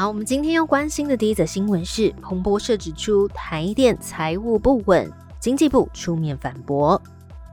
好，我们今天要关心的第一则新闻是，彭博社指出台电财务不稳，经济部出面反驳。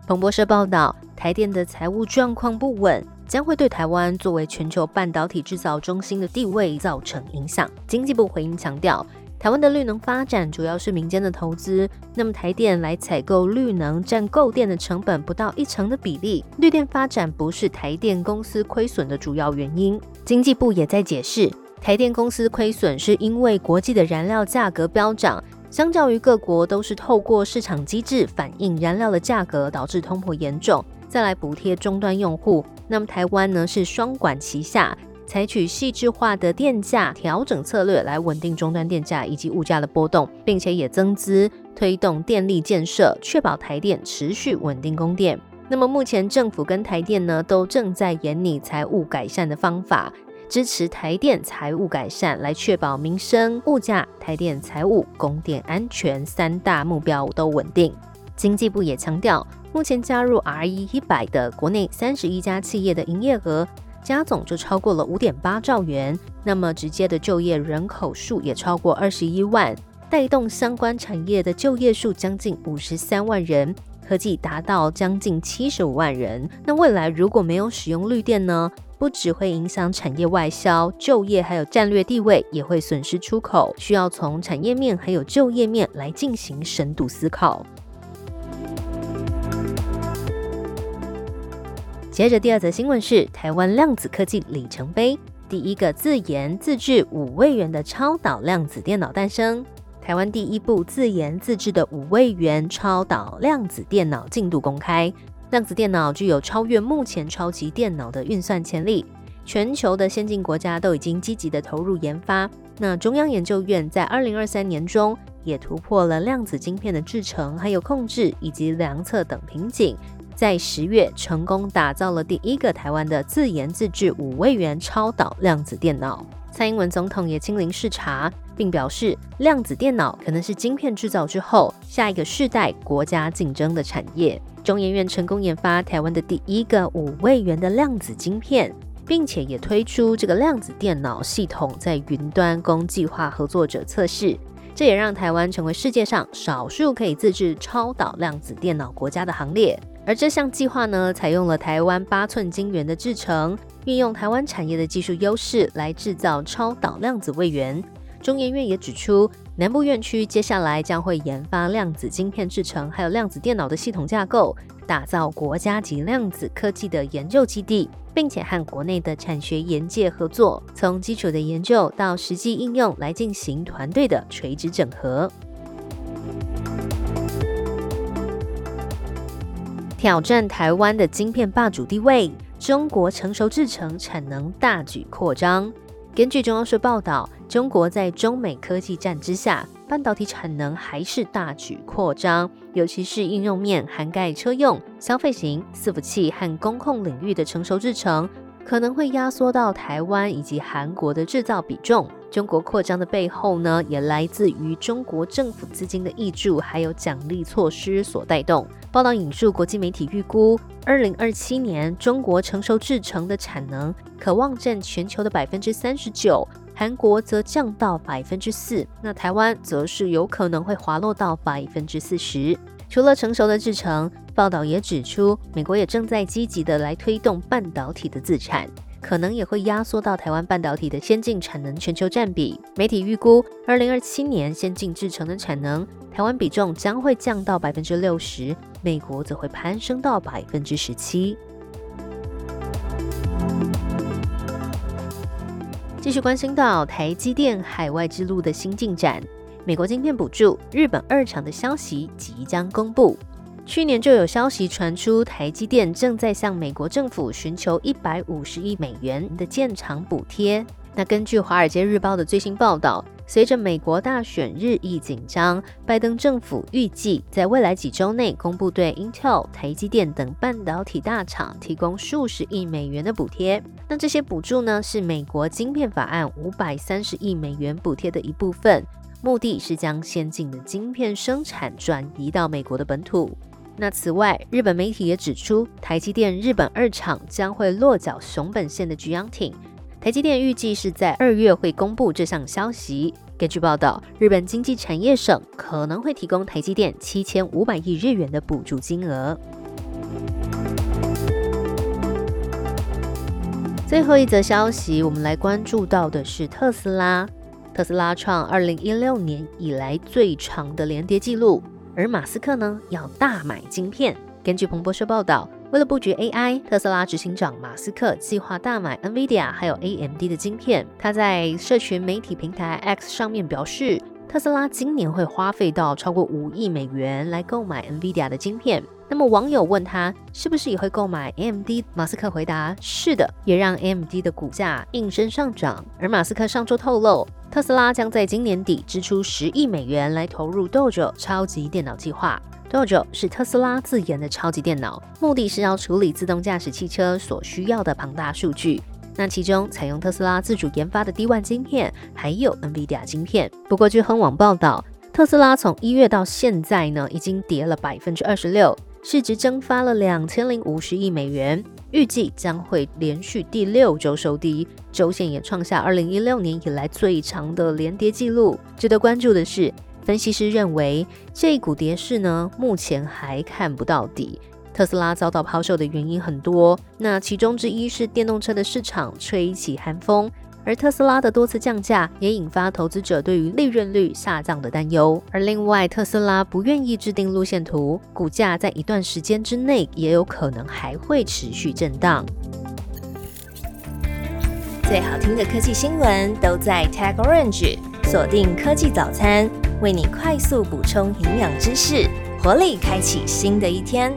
彭博社报道，台电的财务状况不稳，将会对台湾作为全球半导体制造中心的地位造成影响。经济部回应强调，台湾的绿能发展主要是民间的投资，那么台电来采购绿能占购电的成本不到一成的比例，绿电发展不是台电公司亏损的主要原因。经济部也在解释。台电公司亏损是因为国际的燃料价格飙涨，相较于各国都是透过市场机制反映燃料的价格，导致通膨严重，再来补贴终端用户。那么台湾呢是双管齐下，采取细致化的电价调整策略来稳定终端电价以及物价的波动，并且也增资推动电力建设，确保台电持续稳定供电。那么目前政府跟台电呢都正在研拟财务改善的方法。支持台电财务改善，来确保民生、物价、台电财务、供电安全三大目标都稳定。经济部也强调，目前加入 RE 一百的国内三十一家企业的营业额加总就超过了五点八兆元，那么直接的就业人口数也超过二十一万，带动相关产业的就业数将近五十三万人，合计达到将近七十五万人。那未来如果没有使用绿电呢？不只会影响产业外销、就业，还有战略地位，也会损失出口。需要从产业面还有就业面来进行深度思考。接着第二则新闻是台湾量子科技里程碑，第一个自研自制五位元的超导量子电脑诞生。台湾第一部自研自制的五位元超导量子电脑进度公开。量子电脑具有超越目前超级电脑的运算潜力，全球的先进国家都已经积极的投入研发。那中央研究院在二零二三年中也突破了量子晶片的制程、还有控制以及量测等瓶颈，在十月成功打造了第一个台湾的自研自制五位元超导量子电脑。蔡英文总统也亲临视察，并表示，量子电脑可能是晶片制造之后下一个世代国家竞争的产业。中研院成功研发台湾的第一个五位元的量子晶片，并且也推出这个量子电脑系统在云端供计划合作者测试。这也让台湾成为世界上少数可以自制超导量子电脑国家的行列。而这项计划呢，采用了台湾八寸晶圆的制程，运用台湾产业的技术优势来制造超导量子位元。中研院也指出。南部院区接下来将会研发量子晶片制成，还有量子电脑的系统架构，打造国家级量子科技的研究基地，并且和国内的产学研界合作，从基础的研究到实际应用来进行团队的垂直整合，挑战台湾的晶片霸主地位。中国成熟制程产能大举扩张。根据中央社报道。中国在中美科技战之下，半导体产能还是大举扩张，尤其是应用面涵盖车用、消费型、伺服器和工控领域的成熟制程，可能会压缩到台湾以及韩国的制造比重。中国扩张的背后呢，也来自于中国政府资金的挹注，还有奖励措施所带动。报道引述国际媒体预估，二零二七年中国成熟制程的产能可望占全球的百分之三十九。韩国则降到百分之四，那台湾则是有可能会滑落到百分之四十。除了成熟的制程，报道也指出，美国也正在积极的来推动半导体的自产，可能也会压缩到台湾半导体的先进产能全球占比。媒体预估，二零二七年先进制程的产能，台湾比重将会降到百分之六十，美国则会攀升到百分之十七。继续关心到台积电海外之路的新进展，美国晶片补助日本二厂的消息即将公布。去年就有消息传出，台积电正在向美国政府寻求一百五十亿美元的建厂补贴。那根据《华尔街日报》的最新报道，随着美国大选日益紧张，拜登政府预计在未来几周内公布对 Intel、台积电等半导体大厂提供数十亿美元的补贴。那这些补助呢，是美国晶片法案五百三十亿美元补贴的一部分，目的是将先进的晶片生产转移到美国的本土。那此外，日本媒体也指出，台积电日本二厂将会落脚熊本县的菊阳町。台积电预计是在二月会公布这项消息。根据报道，日本经济产业省可能会提供台积电七千五百亿日元的补助金额。最后一则消息，我们来关注到的是特斯拉。特斯拉创二零一六年以来最长的连跌记录，而马斯克呢要大买晶片。根据彭博社报道。为了布局 AI，特斯拉执行长马斯克计划大买 NVIDIA 还有 AMD 的晶片。他在社群媒体平台 X 上面表示，特斯拉今年会花费到超过五亿美元来购买 NVIDIA 的晶片。那么网友问他是不是也会购买 AMD，马斯克回答是的，也让 AMD 的股价应声上涨。而马斯克上周透露，特斯拉将在今年底支出十亿美元来投入 Dojo 超级电脑计划。Dojo 是特斯拉自研的超级电脑，目的是要处理自动驾驶汽车所需要的庞大数据。那其中采用特斯拉自主研发的 D1 晶片，还有 NVIDIA 晶片。不过据亨网报道，特斯拉从一月到现在呢，已经跌了百分之二十六，市值蒸发了两千零五十亿美元，预计将会连续第六周收低，周线也创下二零一六年以来最长的连跌记录。值得关注的是。分析师认为，这一股跌势呢，目前还看不到底。特斯拉遭到抛售的原因很多，那其中之一是电动车的市场吹起寒风，而特斯拉的多次降价也引发投资者对于利润率下降的担忧。而另外，特斯拉不愿意制定路线图，股价在一段时间之内也有可能还会持续震荡。最好听的科技新闻都在 Tag Orange，锁定科技早餐。为你快速补充营养知识，活力开启新的一天。